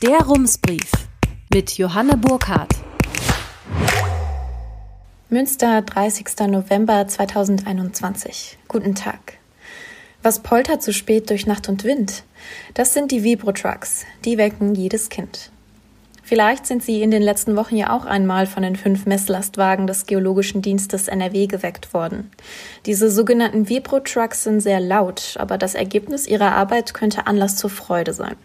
Der Rumsbrief mit Johanne Burkhardt. Münster, 30. November 2021. Guten Tag. Was poltert so spät durch Nacht und Wind? Das sind die Vibro-Trucks. Die wecken jedes Kind. Vielleicht sind Sie in den letzten Wochen ja auch einmal von den fünf Messlastwagen des Geologischen Dienstes NRW geweckt worden. Diese sogenannten Vibro-Trucks sind sehr laut, aber das Ergebnis ihrer Arbeit könnte Anlass zur Freude sein.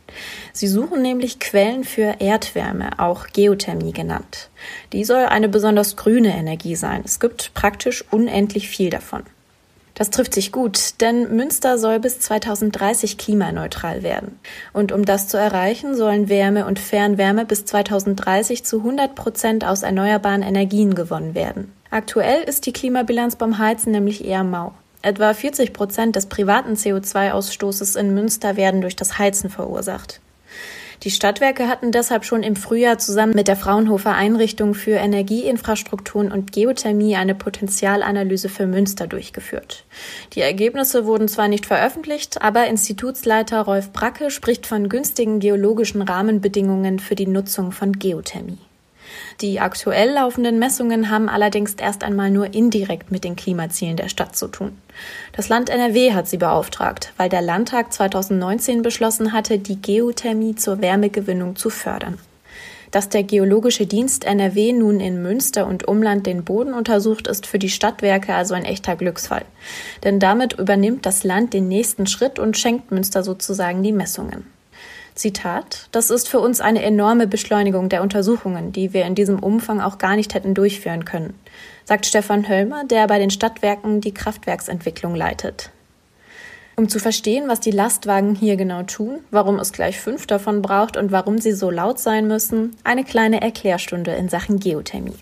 Sie suchen nämlich Quellen für Erdwärme, auch Geothermie genannt. Die soll eine besonders grüne Energie sein. Es gibt praktisch unendlich viel davon. Das trifft sich gut, denn Münster soll bis 2030 klimaneutral werden. Und um das zu erreichen, sollen Wärme und Fernwärme bis 2030 zu 100 Prozent aus erneuerbaren Energien gewonnen werden. Aktuell ist die Klimabilanz beim Heizen nämlich eher mau. Etwa 40 Prozent des privaten CO2-Ausstoßes in Münster werden durch das Heizen verursacht. Die Stadtwerke hatten deshalb schon im Frühjahr zusammen mit der Fraunhofer Einrichtung für Energieinfrastrukturen und Geothermie eine Potenzialanalyse für Münster durchgeführt. Die Ergebnisse wurden zwar nicht veröffentlicht, aber Institutsleiter Rolf Bracke spricht von günstigen geologischen Rahmenbedingungen für die Nutzung von Geothermie. Die aktuell laufenden Messungen haben allerdings erst einmal nur indirekt mit den Klimazielen der Stadt zu tun. Das Land NRW hat sie beauftragt, weil der Landtag 2019 beschlossen hatte, die Geothermie zur Wärmegewinnung zu fördern. Dass der Geologische Dienst NRW nun in Münster und Umland den Boden untersucht, ist für die Stadtwerke also ein echter Glücksfall. Denn damit übernimmt das Land den nächsten Schritt und schenkt Münster sozusagen die Messungen. Zitat, das ist für uns eine enorme Beschleunigung der Untersuchungen, die wir in diesem Umfang auch gar nicht hätten durchführen können, sagt Stefan Höllmer, der bei den Stadtwerken die Kraftwerksentwicklung leitet. Um zu verstehen, was die Lastwagen hier genau tun, warum es gleich fünf davon braucht und warum sie so laut sein müssen, eine kleine Erklärstunde in Sachen Geothermie.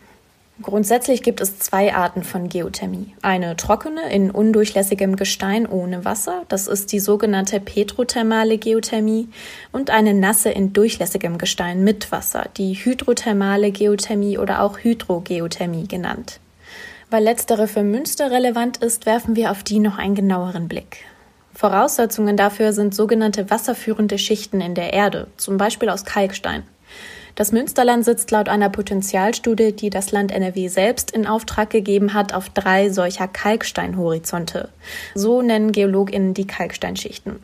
Grundsätzlich gibt es zwei Arten von Geothermie. Eine trockene in undurchlässigem Gestein ohne Wasser, das ist die sogenannte petrothermale Geothermie, und eine nasse in durchlässigem Gestein mit Wasser, die hydrothermale Geothermie oder auch Hydrogeothermie genannt. Weil letztere für Münster relevant ist, werfen wir auf die noch einen genaueren Blick. Voraussetzungen dafür sind sogenannte wasserführende Schichten in der Erde, zum Beispiel aus Kalkstein. Das Münsterland sitzt laut einer Potentialstudie, die das Land NRW selbst in Auftrag gegeben hat, auf drei solcher Kalksteinhorizonte. So nennen GeologInnen die Kalksteinschichten.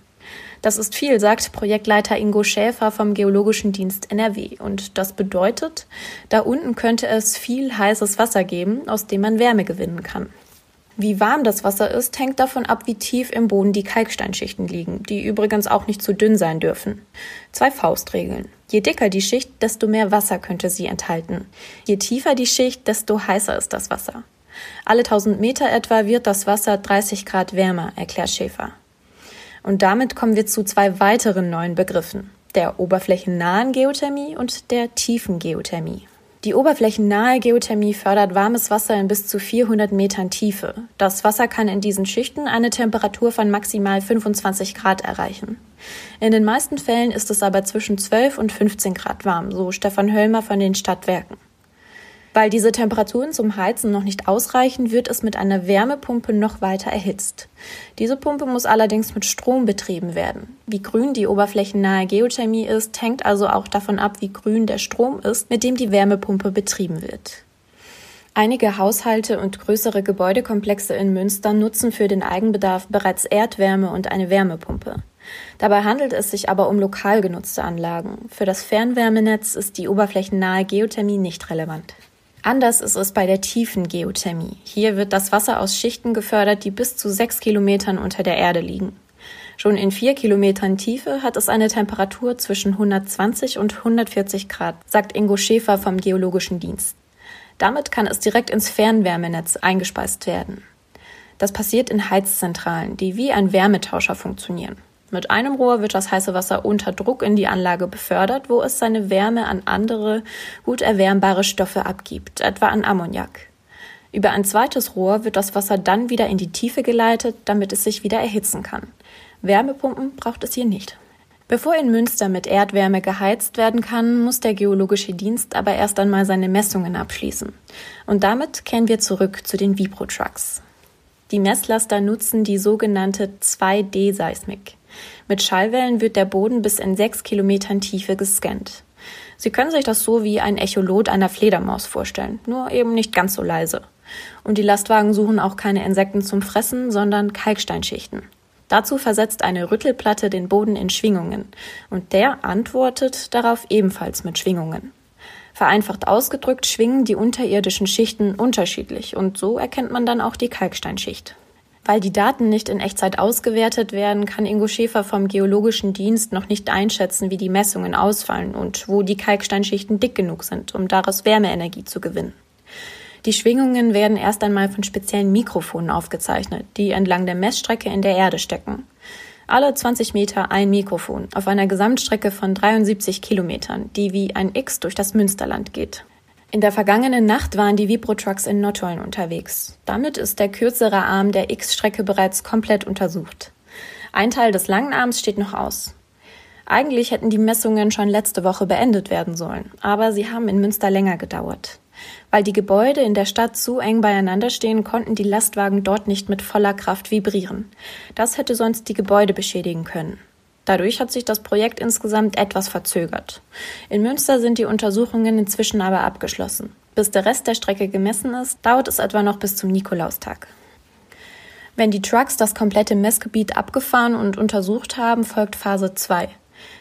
Das ist viel, sagt Projektleiter Ingo Schäfer vom Geologischen Dienst NRW. Und das bedeutet, da unten könnte es viel heißes Wasser geben, aus dem man Wärme gewinnen kann. Wie warm das Wasser ist, hängt davon ab, wie tief im Boden die Kalksteinschichten liegen, die übrigens auch nicht zu dünn sein dürfen. Zwei Faustregeln. Je dicker die Schicht, desto mehr Wasser könnte sie enthalten. Je tiefer die Schicht, desto heißer ist das Wasser. Alle 1000 Meter etwa wird das Wasser 30 Grad wärmer, erklärt Schäfer. Und damit kommen wir zu zwei weiteren neuen Begriffen. Der oberflächennahen Geothermie und der tiefen Geothermie. Die oberflächennahe Geothermie fördert warmes Wasser in bis zu 400 Metern Tiefe. Das Wasser kann in diesen Schichten eine Temperatur von maximal 25 Grad erreichen. In den meisten Fällen ist es aber zwischen 12 und 15 Grad warm, so Stefan Höllmer von den Stadtwerken. Weil diese Temperaturen zum Heizen noch nicht ausreichen, wird es mit einer Wärmepumpe noch weiter erhitzt. Diese Pumpe muss allerdings mit Strom betrieben werden. Wie grün die oberflächennahe Geothermie ist, hängt also auch davon ab, wie grün der Strom ist, mit dem die Wärmepumpe betrieben wird. Einige Haushalte und größere Gebäudekomplexe in Münster nutzen für den Eigenbedarf bereits Erdwärme und eine Wärmepumpe. Dabei handelt es sich aber um lokal genutzte Anlagen. Für das Fernwärmenetz ist die oberflächennahe Geothermie nicht relevant. Anders ist es bei der tiefen Geothermie. Hier wird das Wasser aus Schichten gefördert, die bis zu sechs Kilometern unter der Erde liegen. Schon in vier Kilometern Tiefe hat es eine Temperatur zwischen 120 und 140 Grad, sagt Ingo Schäfer vom Geologischen Dienst. Damit kann es direkt ins Fernwärmenetz eingespeist werden. Das passiert in Heizzentralen, die wie ein Wärmetauscher funktionieren. Mit einem Rohr wird das heiße Wasser unter Druck in die Anlage befördert, wo es seine Wärme an andere gut erwärmbare Stoffe abgibt, etwa an Ammoniak. Über ein zweites Rohr wird das Wasser dann wieder in die Tiefe geleitet, damit es sich wieder erhitzen kann. Wärmepumpen braucht es hier nicht. Bevor in Münster mit Erdwärme geheizt werden kann, muss der Geologische Dienst aber erst einmal seine Messungen abschließen. Und damit kehren wir zurück zu den Vibro-Trucks. Die Messlaster nutzen die sogenannte 2D-Seismik. Mit Schallwellen wird der Boden bis in sechs Kilometern Tiefe gescannt. Sie können sich das so wie ein Echolot einer Fledermaus vorstellen, nur eben nicht ganz so leise. Und die Lastwagen suchen auch keine Insekten zum Fressen, sondern Kalksteinschichten. Dazu versetzt eine Rüttelplatte den Boden in Schwingungen und der antwortet darauf ebenfalls mit Schwingungen. Vereinfacht ausgedrückt schwingen die unterirdischen Schichten unterschiedlich und so erkennt man dann auch die Kalksteinschicht. Weil die Daten nicht in Echtzeit ausgewertet werden, kann Ingo Schäfer vom Geologischen Dienst noch nicht einschätzen, wie die Messungen ausfallen und wo die Kalksteinschichten dick genug sind, um daraus Wärmeenergie zu gewinnen. Die Schwingungen werden erst einmal von speziellen Mikrofonen aufgezeichnet, die entlang der Messstrecke in der Erde stecken. Alle 20 Meter ein Mikrofon auf einer Gesamtstrecke von 73 Kilometern, die wie ein X durch das Münsterland geht. In der vergangenen Nacht waren die Vibro-Trucks in Nottoln unterwegs. Damit ist der kürzere Arm der X-Strecke bereits komplett untersucht. Ein Teil des langen Arms steht noch aus. Eigentlich hätten die Messungen schon letzte Woche beendet werden sollen, aber sie haben in Münster länger gedauert. Weil die Gebäude in der Stadt zu eng beieinander stehen, konnten die Lastwagen dort nicht mit voller Kraft vibrieren. Das hätte sonst die Gebäude beschädigen können. Dadurch hat sich das Projekt insgesamt etwas verzögert. In Münster sind die Untersuchungen inzwischen aber abgeschlossen. Bis der Rest der Strecke gemessen ist, dauert es etwa noch bis zum Nikolaustag. Wenn die Trucks das komplette Messgebiet abgefahren und untersucht haben, folgt Phase 2.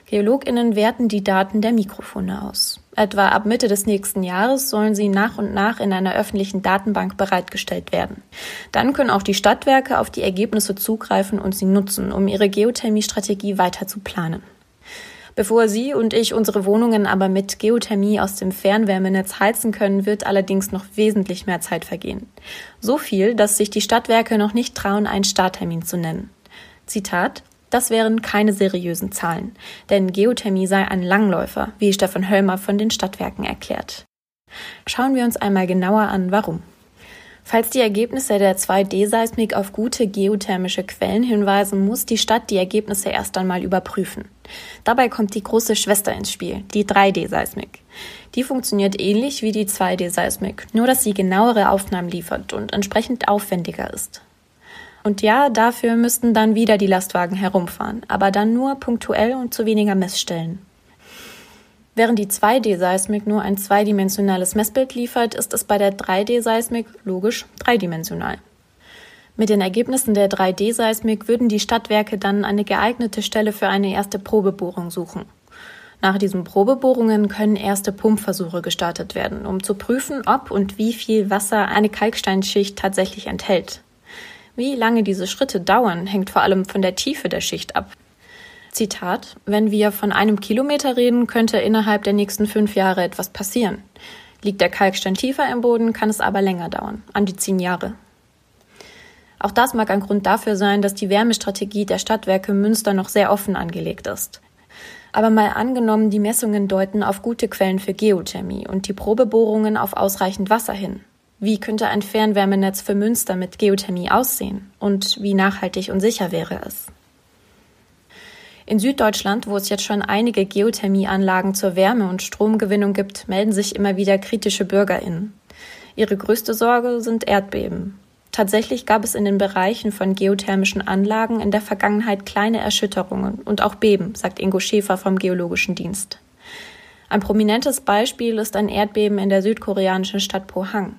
GeologInnen werten die Daten der Mikrofone aus. Etwa ab Mitte des nächsten Jahres sollen sie nach und nach in einer öffentlichen Datenbank bereitgestellt werden. Dann können auch die Stadtwerke auf die Ergebnisse zugreifen und sie nutzen, um ihre Geothermie-Strategie weiter zu planen. Bevor Sie und ich unsere Wohnungen aber mit Geothermie aus dem Fernwärmenetz heizen können, wird allerdings noch wesentlich mehr Zeit vergehen. So viel, dass sich die Stadtwerke noch nicht trauen, einen Starttermin zu nennen. Zitat das wären keine seriösen Zahlen, denn Geothermie sei ein Langläufer, wie Stefan Höllmer von den Stadtwerken erklärt. Schauen wir uns einmal genauer an, warum. Falls die Ergebnisse der 2D-Seismik auf gute geothermische Quellen hinweisen, muss die Stadt die Ergebnisse erst einmal überprüfen. Dabei kommt die große Schwester ins Spiel, die 3D-Seismik. Die funktioniert ähnlich wie die 2D-Seismik, nur dass sie genauere Aufnahmen liefert und entsprechend aufwendiger ist. Und ja, dafür müssten dann wieder die Lastwagen herumfahren, aber dann nur punktuell und zu weniger Messstellen. Während die 2D-Seismik nur ein zweidimensionales Messbild liefert, ist es bei der 3D-Seismik logisch dreidimensional. Mit den Ergebnissen der 3D-Seismik würden die Stadtwerke dann eine geeignete Stelle für eine erste Probebohrung suchen. Nach diesen Probebohrungen können erste Pumpversuche gestartet werden, um zu prüfen, ob und wie viel Wasser eine Kalksteinschicht tatsächlich enthält. Wie lange diese Schritte dauern, hängt vor allem von der Tiefe der Schicht ab. Zitat, wenn wir von einem Kilometer reden, könnte innerhalb der nächsten fünf Jahre etwas passieren. Liegt der Kalkstein tiefer im Boden, kann es aber länger dauern, an die zehn Jahre. Auch das mag ein Grund dafür sein, dass die Wärmestrategie der Stadtwerke Münster noch sehr offen angelegt ist. Aber mal angenommen, die Messungen deuten auf gute Quellen für Geothermie und die Probebohrungen auf ausreichend Wasser hin. Wie könnte ein Fernwärmenetz für Münster mit Geothermie aussehen und wie nachhaltig und sicher wäre es? In Süddeutschland, wo es jetzt schon einige Geothermieanlagen zur Wärme- und Stromgewinnung gibt, melden sich immer wieder kritische BürgerInnen. Ihre größte Sorge sind Erdbeben. Tatsächlich gab es in den Bereichen von geothermischen Anlagen in der Vergangenheit kleine Erschütterungen und auch Beben, sagt Ingo Schäfer vom Geologischen Dienst. Ein prominentes Beispiel ist ein Erdbeben in der südkoreanischen Stadt Pohang.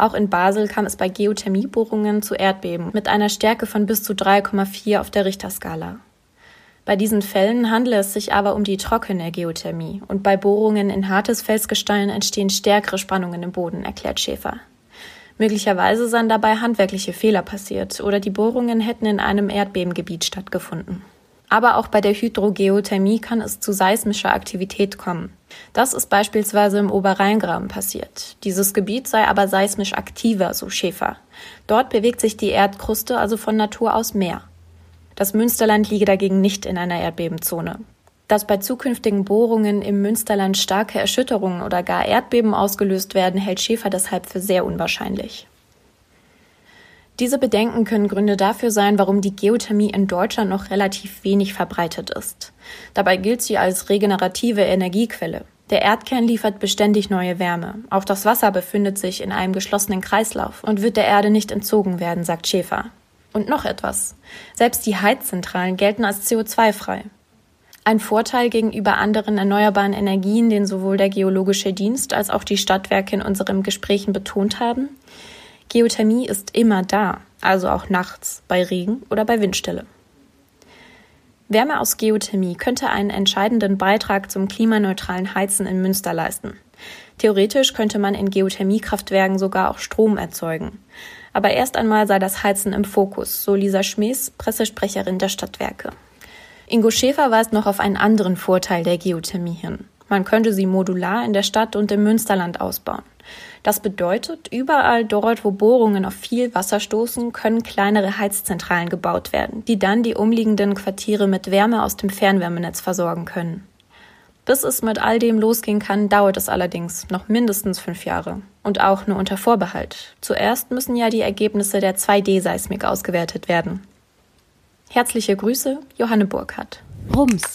Auch in Basel kam es bei Geothermiebohrungen zu Erdbeben mit einer Stärke von bis zu 3,4 auf der Richterskala. Bei diesen Fällen handele es sich aber um die trockene Geothermie und bei Bohrungen in hartes Felsgestein entstehen stärkere Spannungen im Boden, erklärt Schäfer. Möglicherweise seien dabei handwerkliche Fehler passiert oder die Bohrungen hätten in einem Erdbebengebiet stattgefunden. Aber auch bei der Hydrogeothermie kann es zu seismischer Aktivität kommen. Das ist beispielsweise im Oberrheingraben passiert. Dieses Gebiet sei aber seismisch aktiver, so Schäfer. Dort bewegt sich die Erdkruste also von Natur aus mehr. Das Münsterland liege dagegen nicht in einer Erdbebenzone. Dass bei zukünftigen Bohrungen im Münsterland starke Erschütterungen oder gar Erdbeben ausgelöst werden, hält Schäfer deshalb für sehr unwahrscheinlich. Diese Bedenken können Gründe dafür sein, warum die Geothermie in Deutschland noch relativ wenig verbreitet ist. Dabei gilt sie als regenerative Energiequelle. Der Erdkern liefert beständig neue Wärme. Auch das Wasser befindet sich in einem geschlossenen Kreislauf und wird der Erde nicht entzogen werden, sagt Schäfer. Und noch etwas. Selbst die Heizzentralen gelten als CO2-frei. Ein Vorteil gegenüber anderen erneuerbaren Energien, den sowohl der Geologische Dienst als auch die Stadtwerke in unseren Gesprächen betont haben. Geothermie ist immer da, also auch nachts, bei Regen oder bei Windstille. Wärme aus Geothermie könnte einen entscheidenden Beitrag zum klimaneutralen Heizen in Münster leisten. Theoretisch könnte man in Geothermiekraftwerken sogar auch Strom erzeugen. Aber erst einmal sei das Heizen im Fokus, so Lisa Schmees, Pressesprecherin der Stadtwerke. Ingo Schäfer weist noch auf einen anderen Vorteil der Geothermie hin. Man könnte sie modular in der Stadt und im Münsterland ausbauen. Das bedeutet, überall dort, wo Bohrungen auf viel Wasser stoßen, können kleinere Heizzentralen gebaut werden, die dann die umliegenden Quartiere mit Wärme aus dem Fernwärmenetz versorgen können. Bis es mit all dem losgehen kann, dauert es allerdings noch mindestens fünf Jahre. Und auch nur unter Vorbehalt. Zuerst müssen ja die Ergebnisse der 2D-Seismik ausgewertet werden. Herzliche Grüße, Johanne Burkhardt. Rums,